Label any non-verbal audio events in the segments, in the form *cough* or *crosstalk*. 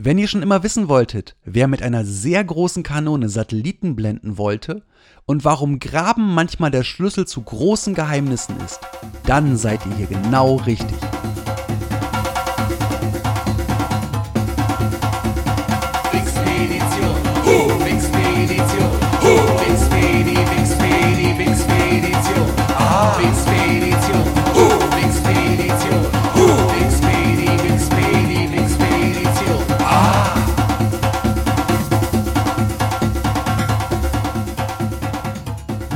Wenn ihr schon immer wissen wolltet, wer mit einer sehr großen Kanone Satelliten blenden wollte und warum Graben manchmal der Schlüssel zu großen Geheimnissen ist, dann seid ihr hier genau richtig. Ah,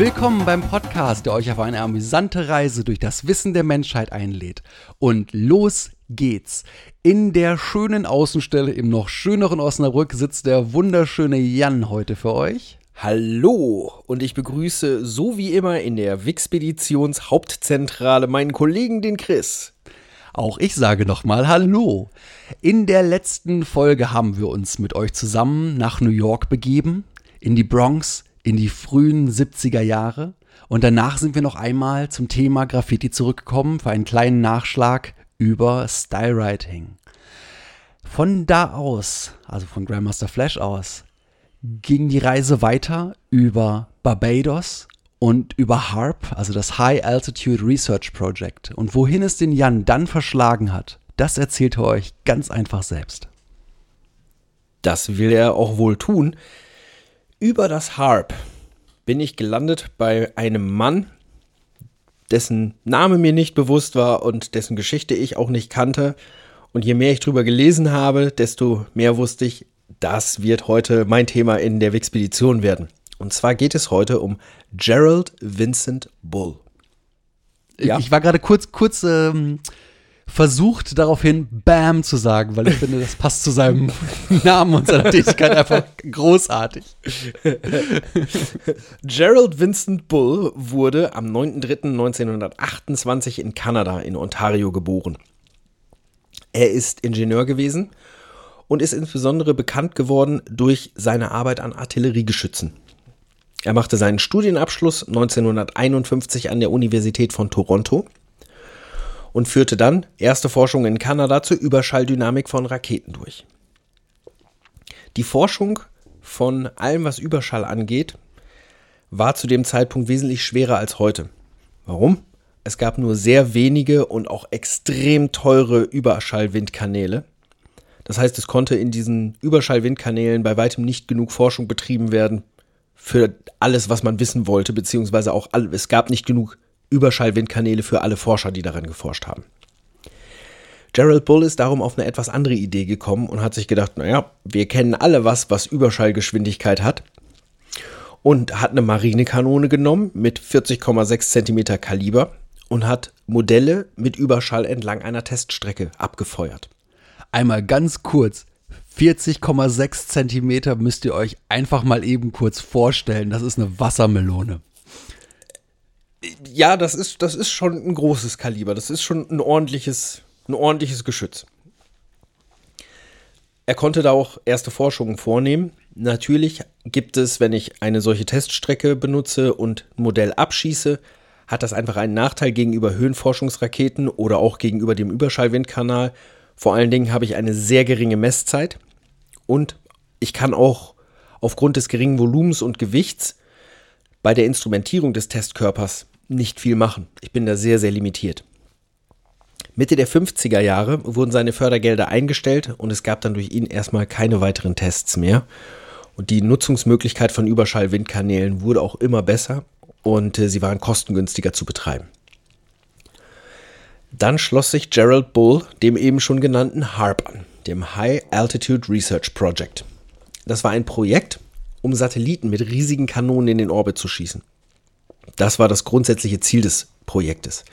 Willkommen beim Podcast, der euch auf eine amüsante Reise durch das Wissen der Menschheit einlädt. Und los geht's. In der schönen Außenstelle im noch schöneren Osnabrück sitzt der wunderschöne Jan heute für euch. Hallo und ich begrüße so wie immer in der Wixpeditions Hauptzentrale meinen Kollegen, den Chris. Auch ich sage nochmal Hallo. In der letzten Folge haben wir uns mit euch zusammen nach New York begeben, in die Bronx, in die frühen 70er Jahre. Und danach sind wir noch einmal zum Thema Graffiti zurückgekommen für einen kleinen Nachschlag über Stylewriting. Von da aus, also von Grandmaster Flash aus, ging die Reise weiter über Barbados und über HARP, also das High Altitude Research Project. Und wohin es den Jan dann verschlagen hat, das erzählt er euch ganz einfach selbst. Das will er auch wohl tun. Über das Harp bin ich gelandet bei einem Mann, dessen Name mir nicht bewusst war und dessen Geschichte ich auch nicht kannte. Und je mehr ich drüber gelesen habe, desto mehr wusste ich, das wird heute mein Thema in der Wixpedition werden. Und zwar geht es heute um Gerald Vincent Bull. Ja. Ich war gerade kurz, kurz ähm, versucht, daraufhin Bam zu sagen, weil ich finde, das passt zu seinem *laughs* Namen und seiner Tätigkeit einfach großartig. Gerald Vincent Bull wurde am 9.3.1928 in Kanada, in Ontario, geboren. Er ist Ingenieur gewesen und ist insbesondere bekannt geworden durch seine Arbeit an Artilleriegeschützen. Er machte seinen Studienabschluss 1951 an der Universität von Toronto und führte dann erste Forschung in Kanada zur Überschalldynamik von Raketen durch. Die Forschung von allem, was Überschall angeht, war zu dem Zeitpunkt wesentlich schwerer als heute. Warum? Es gab nur sehr wenige und auch extrem teure Überschallwindkanäle. Das heißt, es konnte in diesen Überschallwindkanälen bei weitem nicht genug Forschung betrieben werden für alles, was man wissen wollte, beziehungsweise auch all, es gab nicht genug Überschallwindkanäle für alle Forscher, die daran geforscht haben. Gerald Bull ist darum auf eine etwas andere Idee gekommen und hat sich gedacht, naja, wir kennen alle was, was Überschallgeschwindigkeit hat. Und hat eine Marinekanone genommen mit 40,6 cm Kaliber und hat Modelle mit Überschall entlang einer Teststrecke abgefeuert. Einmal ganz kurz. 40,6 Zentimeter müsst ihr euch einfach mal eben kurz vorstellen. Das ist eine Wassermelone. Ja, das ist, das ist schon ein großes Kaliber. Das ist schon ein ordentliches, ein ordentliches Geschütz. Er konnte da auch erste Forschungen vornehmen. Natürlich gibt es, wenn ich eine solche Teststrecke benutze und ein Modell abschieße, hat das einfach einen Nachteil gegenüber Höhenforschungsraketen oder auch gegenüber dem Überschallwindkanal. Vor allen Dingen habe ich eine sehr geringe Messzeit und ich kann auch aufgrund des geringen Volumens und Gewichts bei der Instrumentierung des Testkörpers nicht viel machen. Ich bin da sehr, sehr limitiert. Mitte der 50er Jahre wurden seine Fördergelder eingestellt und es gab dann durch ihn erstmal keine weiteren Tests mehr. Und die Nutzungsmöglichkeit von Überschallwindkanälen wurde auch immer besser und äh, sie waren kostengünstiger zu betreiben. Dann schloss sich Gerald Bull dem eben schon genannten HARP an, dem High Altitude Research Project. Das war ein Projekt, um Satelliten mit riesigen Kanonen in den Orbit zu schießen. Das war das grundsätzliche Ziel des Projektes.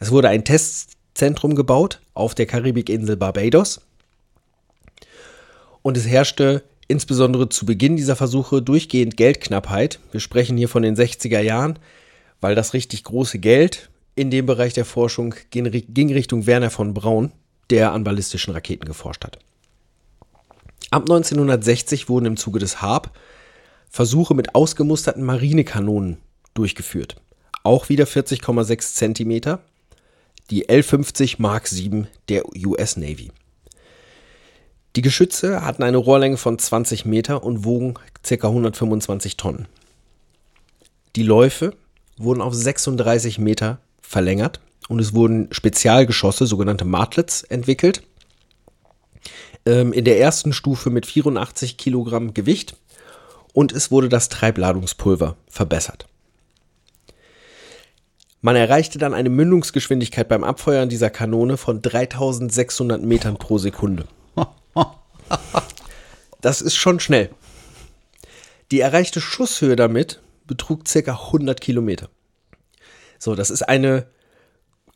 Es wurde ein Testzentrum gebaut auf der Karibikinsel Barbados und es herrschte insbesondere zu Beginn dieser Versuche durchgehend Geldknappheit. Wir sprechen hier von den 60er Jahren, weil das richtig große Geld in dem Bereich der Forschung ging Richtung Werner von Braun, der an ballistischen Raketen geforscht hat. Ab 1960 wurden im Zuge des HARP Versuche mit ausgemusterten Marinekanonen durchgeführt. Auch wieder 40,6 Zentimeter. Die L-50 Mark VII der US Navy. Die Geschütze hatten eine Rohrlänge von 20 Meter und wogen ca. 125 Tonnen. Die Läufe wurden auf 36 Meter verlängert und es wurden Spezialgeschosse, sogenannte Martlets, entwickelt. Ähm, in der ersten Stufe mit 84 Kilogramm Gewicht und es wurde das Treibladungspulver verbessert. Man erreichte dann eine Mündungsgeschwindigkeit beim Abfeuern dieser Kanone von 3600 Metern pro Sekunde. *laughs* Das ist schon schnell. Die erreichte Schusshöhe damit betrug ca. 100 Kilometer. So, das ist eine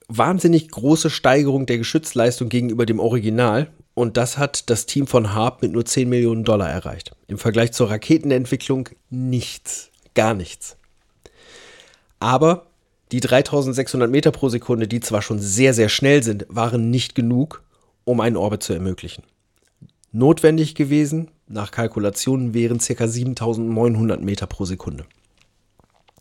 wahnsinnig große Steigerung der Geschützleistung gegenüber dem Original und das hat das Team von Harp mit nur 10 Millionen Dollar erreicht. Im Vergleich zur Raketenentwicklung nichts, gar nichts. Aber die 3600 Meter pro Sekunde, die zwar schon sehr, sehr schnell sind, waren nicht genug, um einen Orbit zu ermöglichen. Notwendig gewesen, nach Kalkulationen, wären ca. 7900 Meter pro Sekunde.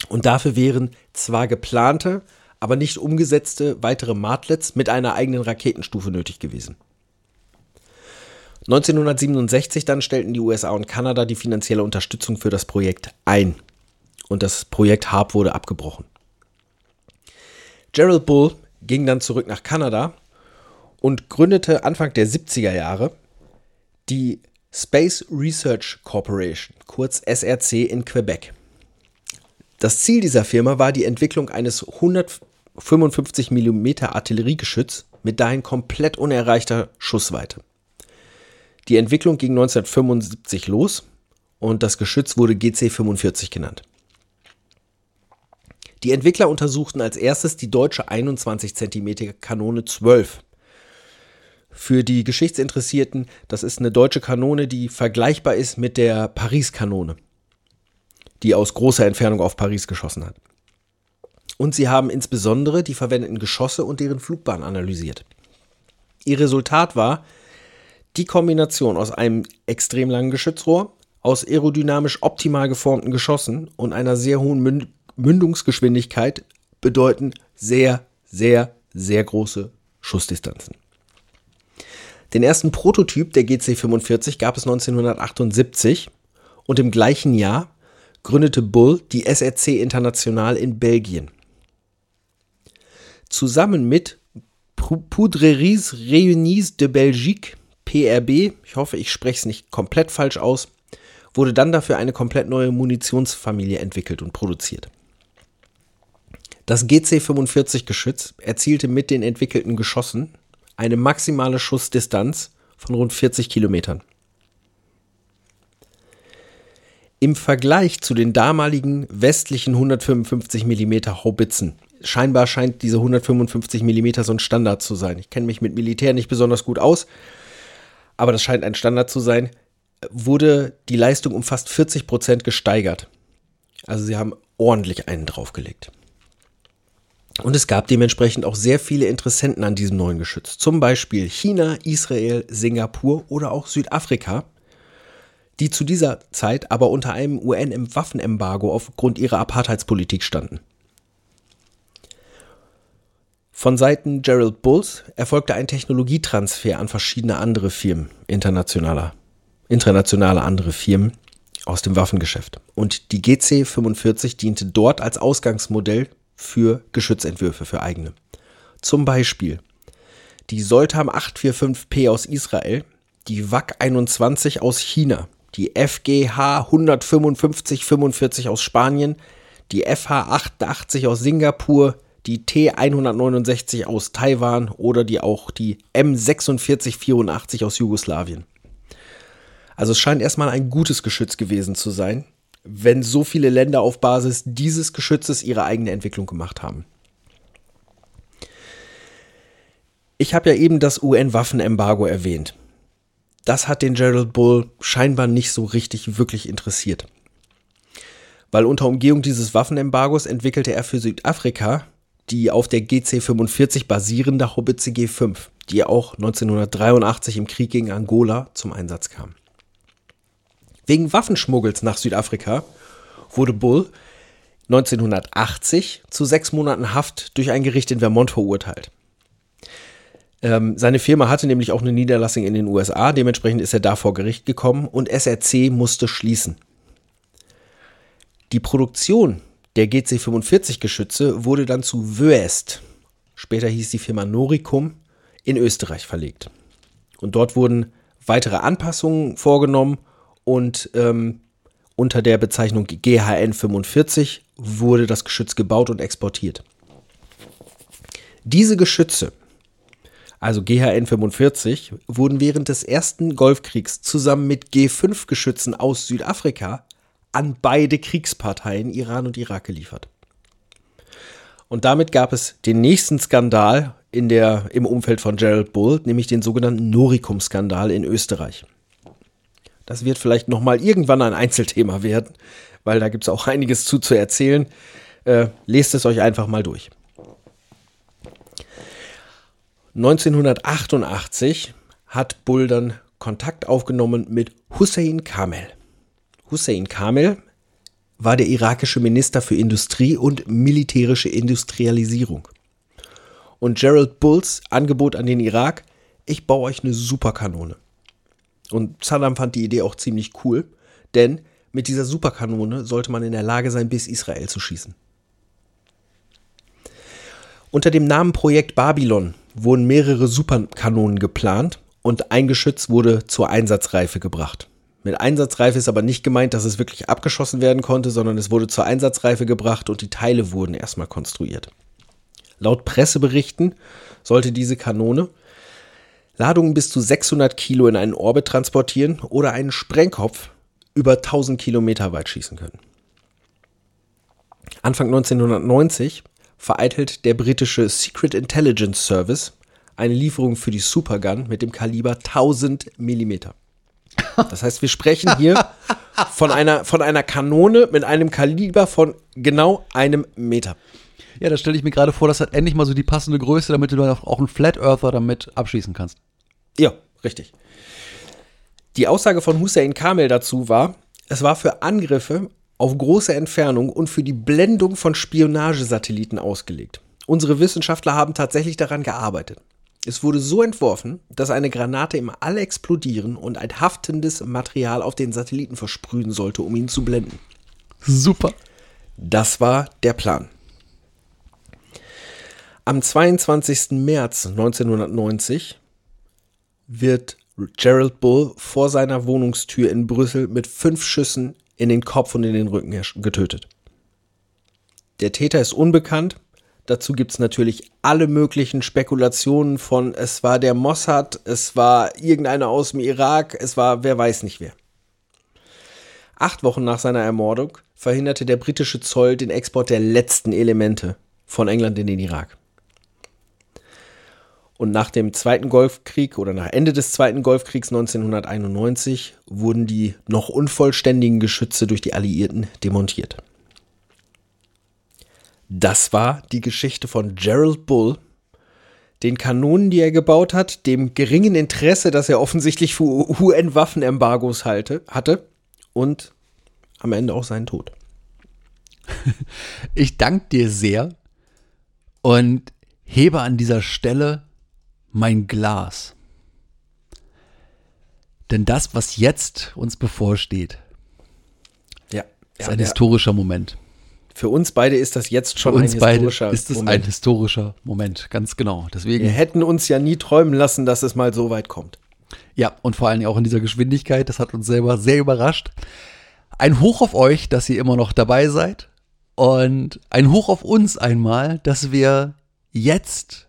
Und dafür wären zwar geplante, aber nicht umgesetzte weitere Martlets mit einer eigenen Raketenstufe nötig gewesen. 1967 dann stellten die USA und Kanada die finanzielle Unterstützung für das Projekt ein. Und das Projekt HARP wurde abgebrochen. Gerald Bull ging dann zurück nach Kanada und gründete Anfang der 70er Jahre die Space Research Corporation, kurz SRC in Quebec. Das Ziel dieser Firma war die Entwicklung eines 155 mm Artilleriegeschütz mit dahin komplett unerreichter Schussweite. Die Entwicklung ging 1975 los und das Geschütz wurde GC45 genannt. Die Entwickler untersuchten als erstes die deutsche 21 cm Kanone 12. Für die Geschichtsinteressierten, das ist eine deutsche Kanone, die vergleichbar ist mit der Paris-Kanone, die aus großer Entfernung auf Paris geschossen hat. Und sie haben insbesondere die verwendeten Geschosse und deren Flugbahn analysiert. Ihr Resultat war, die Kombination aus einem extrem langen Geschützrohr, aus aerodynamisch optimal geformten Geschossen und einer sehr hohen Mündungsgeschwindigkeit bedeuten sehr, sehr, sehr große Schussdistanzen. Den ersten Prototyp der GC45 gab es 1978 und im gleichen Jahr gründete Bull die SRC International in Belgien. Zusammen mit Poudreries Réunis de Belgique PRB, ich hoffe, ich spreche es nicht komplett falsch aus, wurde dann dafür eine komplett neue Munitionsfamilie entwickelt und produziert. Das GC-45-Geschütz erzielte mit den entwickelten Geschossen eine maximale Schussdistanz von rund 40 Kilometern. Im Vergleich zu den damaligen westlichen 155 mm Haubitzen, scheinbar scheint diese 155 mm so ein Standard zu sein. Ich kenne mich mit Militär nicht besonders gut aus, aber das scheint ein Standard zu sein, wurde die Leistung um fast 40 Prozent gesteigert. Also sie haben ordentlich einen draufgelegt. Und es gab dementsprechend auch sehr viele Interessenten an diesem neuen Geschütz. Zum Beispiel China, Israel, Singapur oder auch Südafrika, die zu dieser Zeit aber unter einem UN-Waffenembargo aufgrund ihrer Apartheidspolitik standen. Von Seiten Gerald Bulls erfolgte ein Technologietransfer an verschiedene andere Firmen, internationaler, internationale andere Firmen aus dem Waffengeschäft. Und die GC45 diente dort als Ausgangsmodell für Geschützentwürfe für eigene. Zum Beispiel die Soltam 845P aus Israel, die WAC 21 aus China, die FGH 15545 aus Spanien, die FH 88 aus Singapur, die T169 aus Taiwan oder die auch die M4684 aus Jugoslawien. Also es scheint erstmal ein gutes Geschütz gewesen zu sein, wenn so viele Länder auf Basis dieses Geschützes ihre eigene Entwicklung gemacht haben. Ich habe ja eben das UN-Waffenembargo erwähnt. das hat den Gerald Bull scheinbar nicht so richtig wirklich interessiert. Weil unter Umgehung dieses Waffenembargos entwickelte er für Südafrika die auf der GC-45 basierende Haubitze G5, die auch 1983 im Krieg gegen Angola zum Einsatz kam. Wegen Waffenschmuggels nach Südafrika wurde Bull 1980 zu sechs Monaten Haft durch ein Gericht in Vermont verurteilt. Ähm, seine Firma hatte nämlich auch eine Niederlassung in den USA, dementsprechend ist er da vor Gericht gekommen und SRC musste schließen. Die Produktion der GC45-Geschütze wurde dann zu Wöest, später hieß die Firma Noricum, in Österreich verlegt. Und dort wurden weitere Anpassungen vorgenommen und ähm, unter der Bezeichnung GHN 45 wurde das Geschütz gebaut und exportiert. Diese Geschütze, also GHN 45, wurden während des ersten Golfkriegs zusammen mit G5-Geschützen aus Südafrika an beide Kriegsparteien Iran und Irak geliefert. Und damit gab es den nächsten Skandal in der, im Umfeld von Gerald Bull, nämlich den sogenannten Noricum-Skandal in Österreich. Das wird vielleicht nochmal irgendwann ein Einzelthema werden, weil da gibt es auch einiges zu zu erzählen. Äh, lest es euch einfach mal durch. 1988 hat Bull dann Kontakt aufgenommen mit Hussein Kamel. Hussein Kamel war der irakische Minister für Industrie und militärische Industrialisierung. Und Gerald Bulls Angebot an den Irak, ich baue euch eine Superkanone. Und Saddam fand die Idee auch ziemlich cool, denn mit dieser Superkanone sollte man in der Lage sein, bis Israel zu schießen. Unter dem Namen Projekt Babylon wurden mehrere Superkanonen geplant und ein Geschütz wurde zur Einsatzreife gebracht. Mit Einsatzreife ist aber nicht gemeint, dass es wirklich abgeschossen werden konnte, sondern es wurde zur Einsatzreife gebracht und die Teile wurden erstmal konstruiert. Laut Presseberichten sollte diese Kanone Ladungen bis zu 600 Kilo in einen Orbit transportieren oder einen Sprengkopf über 1000 Kilometer weit schießen können. Anfang 1990 vereitelt der britische Secret Intelligence Service eine Lieferung für die Supergun mit dem Kaliber 1000 Millimeter. Das heißt, wir sprechen hier von einer, von einer Kanone mit einem Kaliber von genau einem Meter. Ja, da stelle ich mir gerade vor, das hat endlich mal so die passende Größe, damit du dann auch einen Flat Earther damit abschießen kannst. Ja, richtig. Die Aussage von Hussein Kamel dazu war, es war für Angriffe auf große Entfernung und für die Blendung von Spionagesatelliten ausgelegt. Unsere Wissenschaftler haben tatsächlich daran gearbeitet. Es wurde so entworfen, dass eine Granate im All explodieren und ein haftendes Material auf den Satelliten versprühen sollte, um ihn zu blenden. Super. Das war der Plan. Am 22. März 1990 wird Gerald Bull vor seiner Wohnungstür in Brüssel mit fünf Schüssen in den Kopf und in den Rücken getötet. Der Täter ist unbekannt, Dazu gibt es natürlich alle möglichen Spekulationen von, es war der Mossad, es war irgendeiner aus dem Irak, es war wer weiß nicht wer. Acht Wochen nach seiner Ermordung verhinderte der britische Zoll den Export der letzten Elemente von England in den Irak. Und nach dem Zweiten Golfkrieg oder nach Ende des Zweiten Golfkriegs 1991 wurden die noch unvollständigen Geschütze durch die Alliierten demontiert. Das war die Geschichte von Gerald Bull, den Kanonen, die er gebaut hat, dem geringen Interesse, das er offensichtlich für UN-Waffenembargos hatte und am Ende auch seinen Tod. *laughs* Ich danke dir sehr und hebe an dieser Stelle mein Glas. Denn das, was jetzt uns bevorsteht, ja, ist ein historischer Moment. Für uns beide ist das jetzt schon Für uns ein beide historischer ist es Moment. ein historischer Moment, ganz genau. Deswegen, Wir hätten uns ja nie träumen lassen, dass es mal so weit kommt. ja, und vor allen Dingen auch in dieser Geschwindigkeit, das hat uns selber sehr überrascht. Ein Hoch auf euch, dass ihr immer noch dabei seid. Und ein Hoch auf uns einmal, dass wir jetzt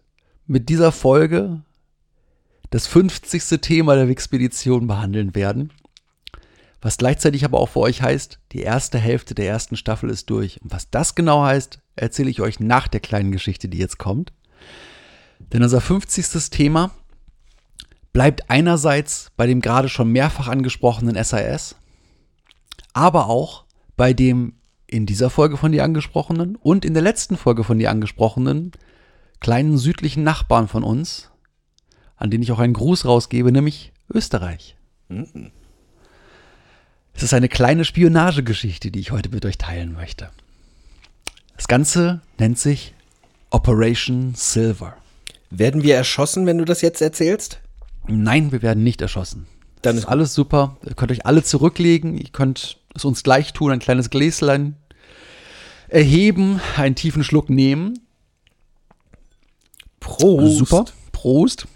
mit dieser Folge das 50. Thema der Wixpedition behandeln werden. Was gleichzeitig aber auch für euch heißt, die erste Hälfte der ersten Staffel ist durch. Und was das genau heißt, erzähle ich euch nach der kleinen Geschichte, die jetzt kommt. Denn unser 50. Thema bleibt einerseits bei dem gerade schon mehrfach angesprochenen SAS, aber auch bei dem in dieser Folge von dir angesprochenen und in der letzten Folge von dir angesprochenen kleinen südlichen Nachbarn von uns, an den ich auch einen Gruß rausgebe, nämlich Österreich. Es ist eine kleine Spionagegeschichte, die ich heute mit euch teilen möchte. Das Ganze nennt sich Operation Silver. Werden wir erschossen, wenn du das jetzt erzählst? Nein, wir werden nicht erschossen. Dann das ist ist alles super. Ihr könnt euch alle zurücklegen. Ihr könnt es uns gleich tun, ein kleines Gläslein erheben, einen tiefen Schluck nehmen. Prost. Super. Prost.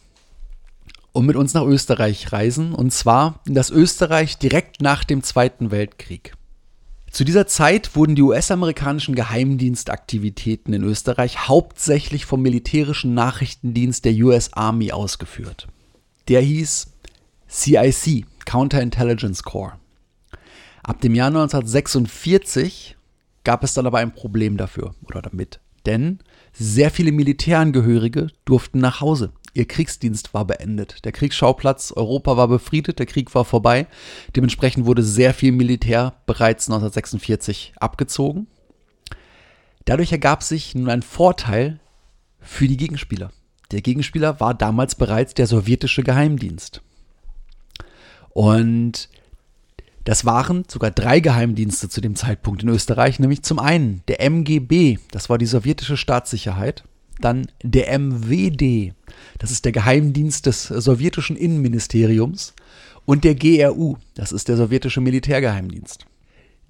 Und mit uns nach Österreich reisen. Und zwar in das Österreich direkt nach dem Zweiten Weltkrieg. Zu dieser Zeit wurden die US-amerikanischen Geheimdienstaktivitäten in Österreich hauptsächlich vom militärischen Nachrichtendienst der US Army ausgeführt. Der hieß CIC, Counterintelligence Corps. Ab dem Jahr 1946 gab es dann aber ein Problem dafür oder damit. Denn sehr viele Militärangehörige durften nach Hause. Ihr Kriegsdienst war beendet. Der Kriegsschauplatz Europa war befriedet, der Krieg war vorbei. Dementsprechend wurde sehr viel Militär bereits 1946 abgezogen. Dadurch ergab sich nun ein Vorteil für die Gegenspieler. Der Gegenspieler war damals bereits der sowjetische Geheimdienst. Und das waren sogar drei Geheimdienste zu dem Zeitpunkt in Österreich, nämlich zum einen der MGB, das war die sowjetische Staatssicherheit, dann der MWD, das ist der Geheimdienst des sowjetischen Innenministeriums, und der GRU, das ist der sowjetische Militärgeheimdienst.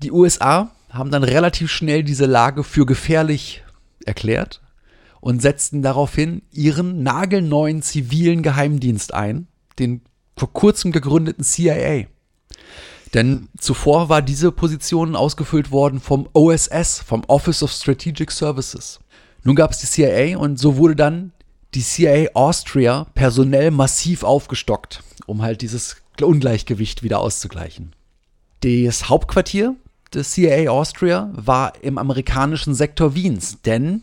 Die USA haben dann relativ schnell diese Lage für gefährlich erklärt und setzten daraufhin ihren nagelneuen zivilen Geheimdienst ein, den vor kurzem gegründeten CIA. Denn zuvor war diese Position ausgefüllt worden vom OSS, vom Office of Strategic Services. Nun gab es die CIA und so wurde dann die CIA Austria personell massiv aufgestockt, um halt dieses Ungleichgewicht wieder auszugleichen. Das Hauptquartier des CIA Austria war im amerikanischen Sektor Wiens, denn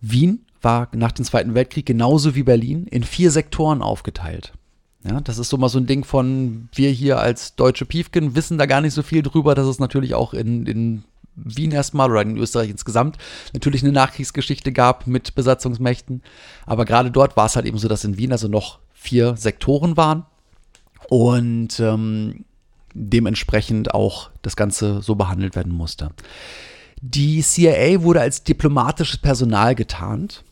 Wien war nach dem Zweiten Weltkrieg genauso wie Berlin in vier Sektoren aufgeteilt. Ja, das ist so mal so ein Ding von, wir hier als deutsche Piefken wissen da gar nicht so viel drüber, dass es natürlich auch in, in Wien erstmal oder in Österreich insgesamt natürlich eine Nachkriegsgeschichte gab mit Besatzungsmächten. Aber gerade dort war es halt eben so, dass in Wien also noch vier Sektoren waren und ähm, dementsprechend auch das Ganze so behandelt werden musste. Die CIA wurde als diplomatisches Personal getarnt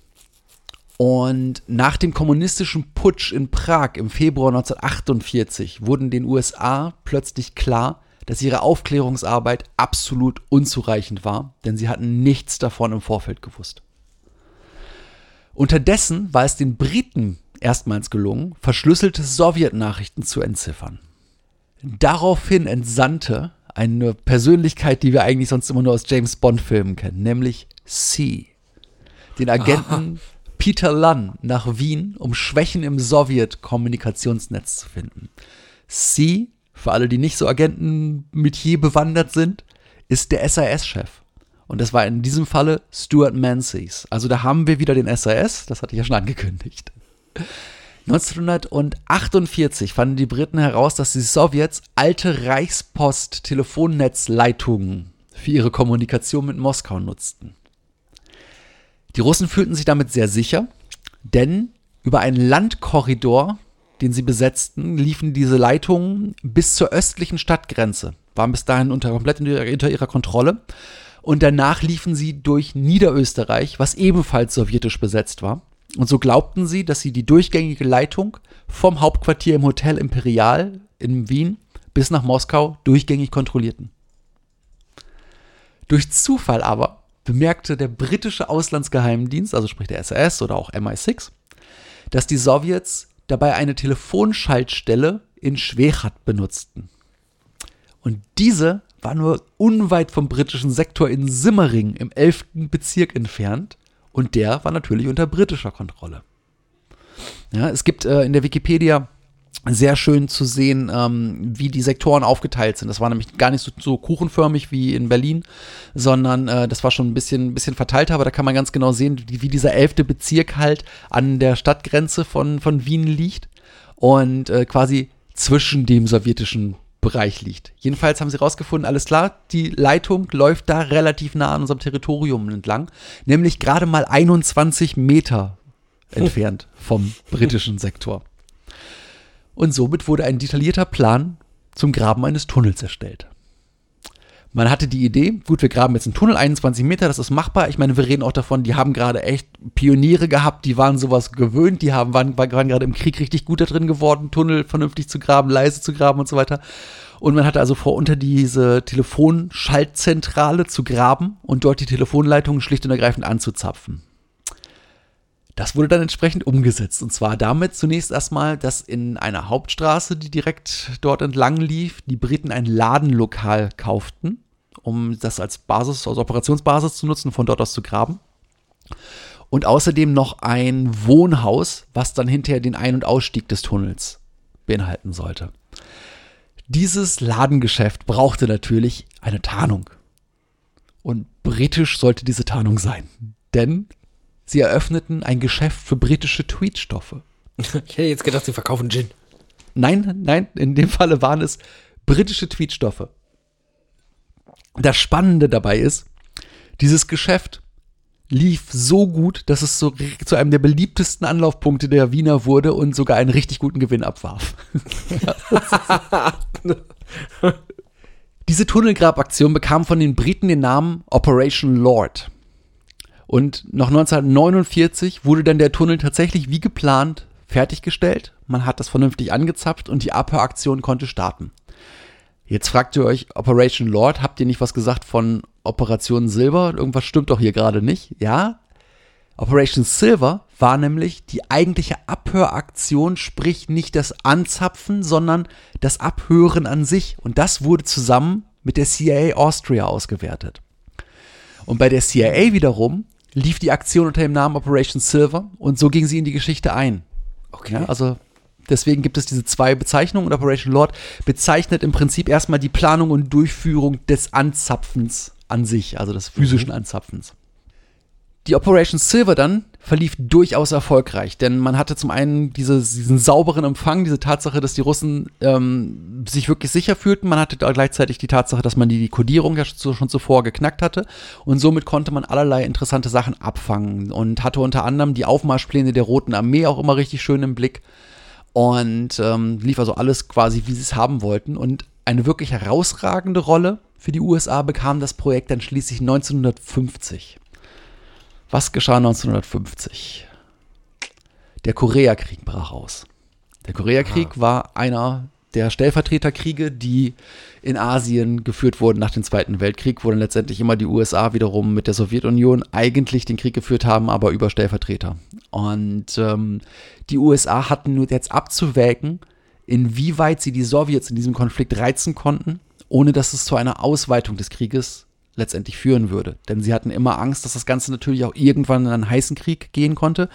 und nach dem kommunistischen Putsch in Prag im Februar 1948 wurden den USA plötzlich klar, dass ihre Aufklärungsarbeit absolut unzureichend war, denn sie hatten nichts davon im Vorfeld gewusst. Unterdessen war es den Briten erstmals gelungen, verschlüsselte Sowjetnachrichten zu entziffern. Daraufhin entsandte eine Persönlichkeit, die wir eigentlich sonst immer nur aus James Bond-Filmen kennen, nämlich C, den Agenten *laughs* Peter Lunn nach Wien, um Schwächen im Sowjet-Kommunikationsnetz zu finden. C, für alle, die nicht so Agenten-Metier bewandert sind, ist der SAS-Chef. Und das war in diesem Falle Stuart Menzies. Also da haben wir wieder den SAS, das hatte ich ja schon angekündigt. 1948 fanden die Briten heraus, dass die Sowjets alte Reichspost-Telefonnetzleitungen für ihre Kommunikation mit Moskau nutzten. Die Russen fühlten sich damit sehr sicher, denn über einen Landkorridor, den sie besetzten, liefen diese Leitungen bis zur östlichen Stadtgrenze, waren bis dahin unter, komplett unter ihrer Kontrolle. Und danach liefen sie durch Niederösterreich, was ebenfalls sowjetisch besetzt war. Und so glaubten sie, dass sie die durchgängige Leitung vom Hauptquartier im Hotel Imperial in Wien bis nach Moskau durchgängig kontrollierten. Durch Zufall aber bemerkte der britische Auslandsgeheimdienst, also sprich der SAS oder auch MI6, dass die Sowjets dabei eine Telefonschaltstelle in Schwechat benutzten. Und diese war nur unweit vom britischen Sektor in Simmering im 11. Bezirk entfernt und der war natürlich unter britischer Kontrolle. Ja, es gibt äh, in der Wikipedia sehr schön zu sehen, ähm, wie die Sektoren aufgeteilt sind. Das war nämlich gar nicht so, so kuchenförmig wie in Berlin, sondern äh, das war schon ein bisschen, bisschen verteilter, aber da kann man ganz genau sehen, wie, wie dieser elfte Bezirk halt an der Stadtgrenze von, von Wien liegt und äh, quasi zwischen dem sowjetischen Bereich liegt. Jedenfalls haben sie rausgefunden, alles klar, die Leitung läuft da relativ nah an unserem Territorium entlang, nämlich gerade mal 21 Meter entfernt vom britischen Sektor. Und somit wurde ein detaillierter Plan zum Graben eines Tunnels erstellt. Man hatte die Idee, gut, wir graben jetzt einen Tunnel, 21 Meter, das ist machbar. Ich meine, wir reden auch davon, die haben gerade echt Pioniere gehabt, die waren sowas gewöhnt, die haben, waren, waren gerade im Krieg richtig gut da drin geworden, Tunnel vernünftig zu graben, leise zu graben und so weiter. Und man hatte also vor, unter diese Telefonschaltzentrale zu graben und dort die Telefonleitungen schlicht und ergreifend anzuzapfen. Das wurde dann entsprechend umgesetzt. Und zwar damit zunächst erstmal, dass in einer Hauptstraße, die direkt dort entlang lief, die Briten ein Ladenlokal kauften, um das als Basis, als Operationsbasis zu nutzen, von dort aus zu graben. Und außerdem noch ein Wohnhaus, was dann hinterher den Ein- und Ausstieg des Tunnels beinhalten sollte. Dieses Ladengeschäft brauchte natürlich eine Tarnung. Und britisch sollte diese Tarnung sein. Denn Sie eröffneten ein Geschäft für britische Tweetstoffe. Ich hätte jetzt gedacht, sie verkaufen Gin. Nein, nein, in dem Falle waren es britische Tweetstoffe. Das Spannende dabei ist, dieses Geschäft lief so gut, dass es so zu einem der beliebtesten Anlaufpunkte der Wiener wurde und sogar einen richtig guten Gewinn abwarf. *laughs* Diese Tunnelgrabaktion bekam von den Briten den Namen Operation Lord. Und noch 1949 wurde dann der Tunnel tatsächlich wie geplant fertiggestellt. Man hat das vernünftig angezapft und die Abhöraktion konnte starten. Jetzt fragt ihr euch, Operation Lord, habt ihr nicht was gesagt von Operation Silver? Irgendwas stimmt doch hier gerade nicht. Ja, Operation Silver war nämlich die eigentliche Abhöraktion, sprich nicht das Anzapfen, sondern das Abhören an sich. Und das wurde zusammen mit der CIA Austria ausgewertet. Und bei der CIA wiederum lief die Aktion unter dem Namen Operation Silver und so ging sie in die Geschichte ein. Okay. Ja, also deswegen gibt es diese zwei Bezeichnungen und Operation Lord bezeichnet im Prinzip erstmal die Planung und Durchführung des Anzapfens an sich, also des physischen mhm. Anzapfens. Die Operation Silver dann verlief durchaus erfolgreich, denn man hatte zum einen diese, diesen sauberen Empfang, diese Tatsache, dass die Russen ähm, sich wirklich sicher fühlten. Man hatte gleichzeitig die Tatsache, dass man die, die Kodierung ja schon zuvor geknackt hatte und somit konnte man allerlei interessante Sachen abfangen und hatte unter anderem die Aufmarschpläne der Roten Armee auch immer richtig schön im Blick und ähm, lief also alles quasi, wie sie es haben wollten und eine wirklich herausragende Rolle für die USA bekam das Projekt dann schließlich 1950. Was geschah 1950? Der Koreakrieg brach aus. Der Koreakrieg ah. war einer der Stellvertreterkriege, die in Asien geführt wurden nach dem Zweiten Weltkrieg, wo dann letztendlich immer die USA wiederum mit der Sowjetunion eigentlich den Krieg geführt haben, aber über Stellvertreter. Und ähm, die USA hatten nur jetzt abzuwägen, inwieweit sie die Sowjets in diesem Konflikt reizen konnten, ohne dass es zu einer Ausweitung des Krieges letztendlich führen würde. Denn sie hatten immer Angst, dass das Ganze natürlich auch irgendwann in einen heißen Krieg gehen konnte.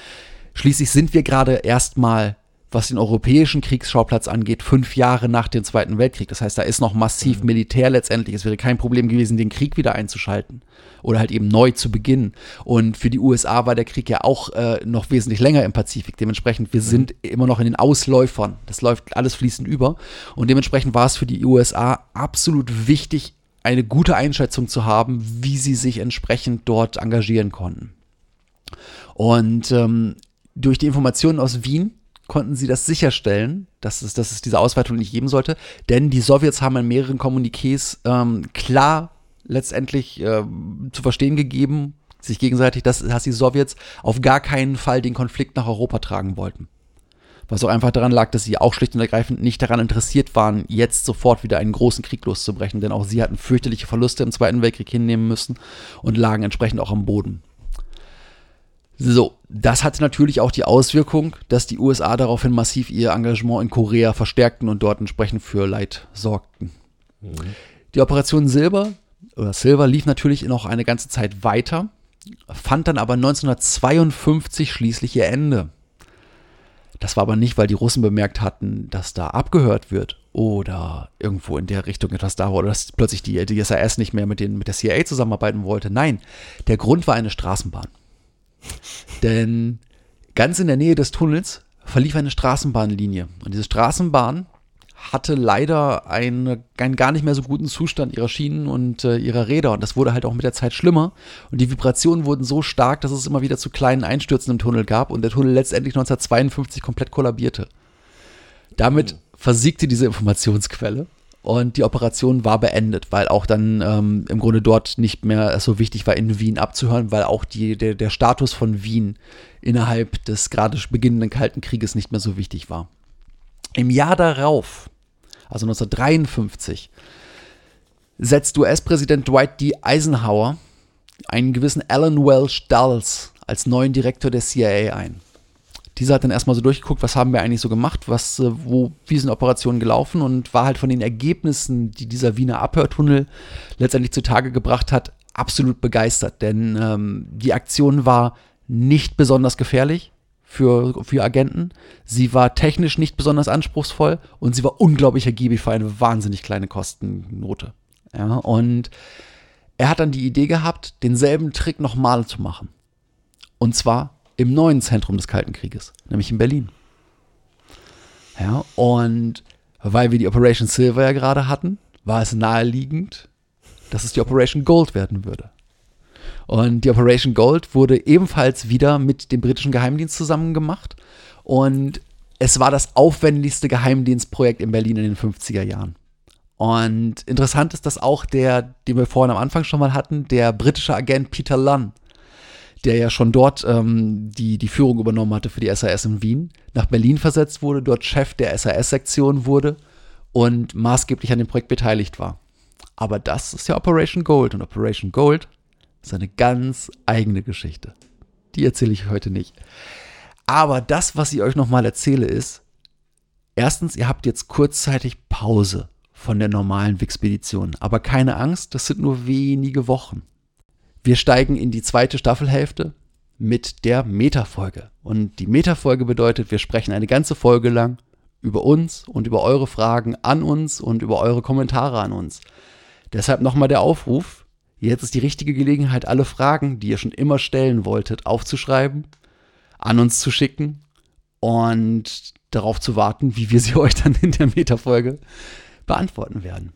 Schließlich sind wir gerade erstmal, was den europäischen Kriegsschauplatz angeht, fünf Jahre nach dem Zweiten Weltkrieg. Das heißt, da ist noch massiv mhm. Militär letztendlich. Es wäre kein Problem gewesen, den Krieg wieder einzuschalten oder halt eben neu zu beginnen. Und für die USA war der Krieg ja auch äh, noch wesentlich länger im Pazifik. Dementsprechend, wir mhm. sind immer noch in den Ausläufern. Das läuft alles fließend über. Und dementsprechend war es für die USA absolut wichtig, eine gute Einschätzung zu haben, wie sie sich entsprechend dort engagieren konnten. Und ähm, durch die Informationen aus Wien konnten sie das sicherstellen, dass es, dass es diese Ausweitung nicht geben sollte, denn die Sowjets haben in mehreren Kommuniqués ähm, klar letztendlich äh, zu verstehen gegeben, sich gegenseitig, dass, dass die Sowjets auf gar keinen Fall den Konflikt nach Europa tragen wollten. Was auch einfach daran lag, dass sie auch schlicht und ergreifend nicht daran interessiert waren, jetzt sofort wieder einen großen Krieg loszubrechen, denn auch sie hatten fürchterliche Verluste im Zweiten Weltkrieg hinnehmen müssen und lagen entsprechend auch am Boden. So, das hatte natürlich auch die Auswirkung, dass die USA daraufhin massiv ihr Engagement in Korea verstärkten und dort entsprechend für Leid sorgten. Mhm. Die Operation Silber oder Silver lief natürlich noch eine ganze Zeit weiter, fand dann aber 1952 schließlich ihr Ende. Das war aber nicht, weil die Russen bemerkt hatten, dass da abgehört wird oder irgendwo in der Richtung etwas da war oder dass plötzlich die, die SAS nicht mehr mit, den, mit der CIA zusammenarbeiten wollte. Nein, der Grund war eine Straßenbahn. *laughs* Denn ganz in der Nähe des Tunnels verlief eine Straßenbahnlinie. Und diese Straßenbahn hatte leider eine, einen gar nicht mehr so guten Zustand ihrer Schienen und äh, ihrer Räder. Und das wurde halt auch mit der Zeit schlimmer. Und die Vibrationen wurden so stark, dass es immer wieder zu kleinen Einstürzen im Tunnel gab und der Tunnel letztendlich 1952 komplett kollabierte. Damit versiegte diese Informationsquelle und die Operation war beendet, weil auch dann ähm, im Grunde dort nicht mehr so wichtig war, in Wien abzuhören, weil auch die, der, der Status von Wien innerhalb des gerade beginnenden Kalten Krieges nicht mehr so wichtig war. Im Jahr darauf, also 1953, setzt US-Präsident Dwight D. Eisenhower einen gewissen Alan Welsh Dulles als neuen Direktor der CIA ein. Dieser hat dann erstmal so durchgeguckt, was haben wir eigentlich so gemacht, was, äh, wo, wie sind Operationen gelaufen und war halt von den Ergebnissen, die dieser Wiener Abhörtunnel letztendlich zutage gebracht hat, absolut begeistert. Denn ähm, die Aktion war nicht besonders gefährlich für, für Agenten. Sie war technisch nicht besonders anspruchsvoll und sie war unglaublich ergiebig für eine wahnsinnig kleine Kostennote. Ja, und er hat dann die Idee gehabt, denselben Trick nochmal zu machen. Und zwar im neuen Zentrum des Kalten Krieges, nämlich in Berlin. Ja, und weil wir die Operation Silver ja gerade hatten, war es naheliegend, dass es die Operation Gold werden würde. Und die Operation Gold wurde ebenfalls wieder mit dem britischen Geheimdienst zusammen gemacht. Und es war das aufwendigste Geheimdienstprojekt in Berlin in den 50er Jahren. Und interessant ist, dass auch der, den wir vorhin am Anfang schon mal hatten, der britische Agent Peter Lunn, der ja schon dort ähm, die, die Führung übernommen hatte für die SAS in Wien, nach Berlin versetzt wurde, dort Chef der SAS-Sektion wurde und maßgeblich an dem Projekt beteiligt war. Aber das ist ja Operation Gold und Operation Gold ist eine ganz eigene Geschichte. Die erzähle ich heute nicht. Aber das, was ich euch nochmal erzähle, ist, erstens, ihr habt jetzt kurzzeitig Pause von der normalen Wixpedition. Aber keine Angst, das sind nur wenige Wochen. Wir steigen in die zweite Staffelhälfte mit der Metafolge. Und die Metafolge bedeutet, wir sprechen eine ganze Folge lang über uns und über eure Fragen an uns und über eure Kommentare an uns. Deshalb nochmal der Aufruf. Jetzt ist die richtige Gelegenheit, alle Fragen, die ihr schon immer stellen wolltet, aufzuschreiben, an uns zu schicken und darauf zu warten, wie wir sie *laughs* euch dann in der Metafolge beantworten werden.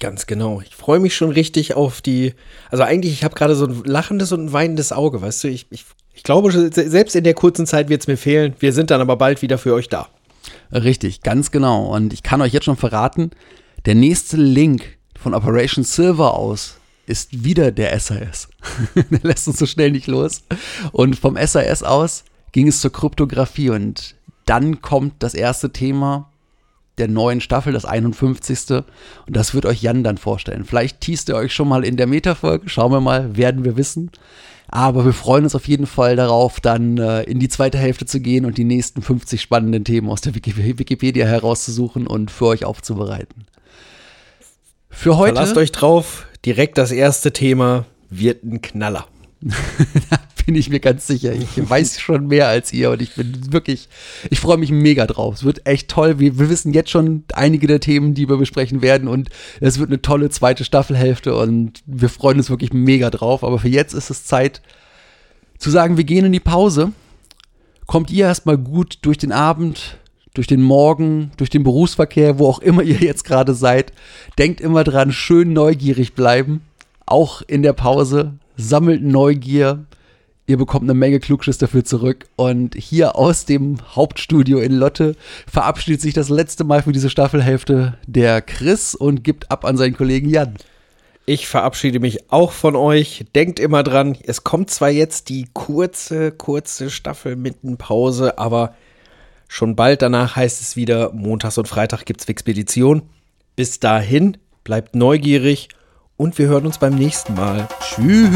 Ganz genau. Ich freue mich schon richtig auf die. Also eigentlich, ich habe gerade so ein lachendes und ein weinendes Auge, weißt du? Ich, ich, ich glaube, selbst in der kurzen Zeit wird es mir fehlen. Wir sind dann aber bald wieder für euch da. Richtig, ganz genau. Und ich kann euch jetzt schon verraten, der nächste Link von Operation Silver aus ist wieder der SAS. *laughs* der lässt uns so schnell nicht los. Und vom SAS aus ging es zur Kryptographie und dann kommt das erste Thema, der neuen Staffel, das 51. Und das wird euch Jan dann vorstellen. Vielleicht teast ihr euch schon mal in der Meta-Folge. Schauen wir mal, werden wir wissen. Aber wir freuen uns auf jeden Fall darauf, dann äh, in die zweite Hälfte zu gehen und die nächsten 50 spannenden Themen aus der Wikipedia herauszusuchen und für euch aufzubereiten. Für heute. Verlasst euch drauf, direkt das erste Thema wird ein Knaller. *laughs* bin ich mir ganz sicher. Ich weiß schon mehr als ihr und ich bin wirklich, ich freue mich mega drauf. Es wird echt toll. Wir, wir wissen jetzt schon einige der Themen, die wir besprechen werden und es wird eine tolle zweite Staffelhälfte und wir freuen uns wirklich mega drauf. Aber für jetzt ist es Zeit zu sagen, wir gehen in die Pause. Kommt ihr erstmal gut durch den Abend, durch den Morgen, durch den Berufsverkehr, wo auch immer *laughs* ihr jetzt gerade seid. Denkt immer dran, schön neugierig bleiben. Auch in der Pause. Sammelt Neugier, Ihr bekommt eine Menge Klugschiss dafür zurück. Und hier aus dem Hauptstudio in Lotte verabschiedet sich das letzte Mal für diese Staffelhälfte der Chris und gibt ab an seinen Kollegen Jan. Ich verabschiede mich auch von euch. Denkt immer dran, es kommt zwar jetzt die kurze, kurze Staffel mit einer Pause, aber schon bald danach heißt es wieder, montags und Freitag gibt's Expedition. Bis dahin, bleibt neugierig und wir hören uns beim nächsten Mal. Tschüss.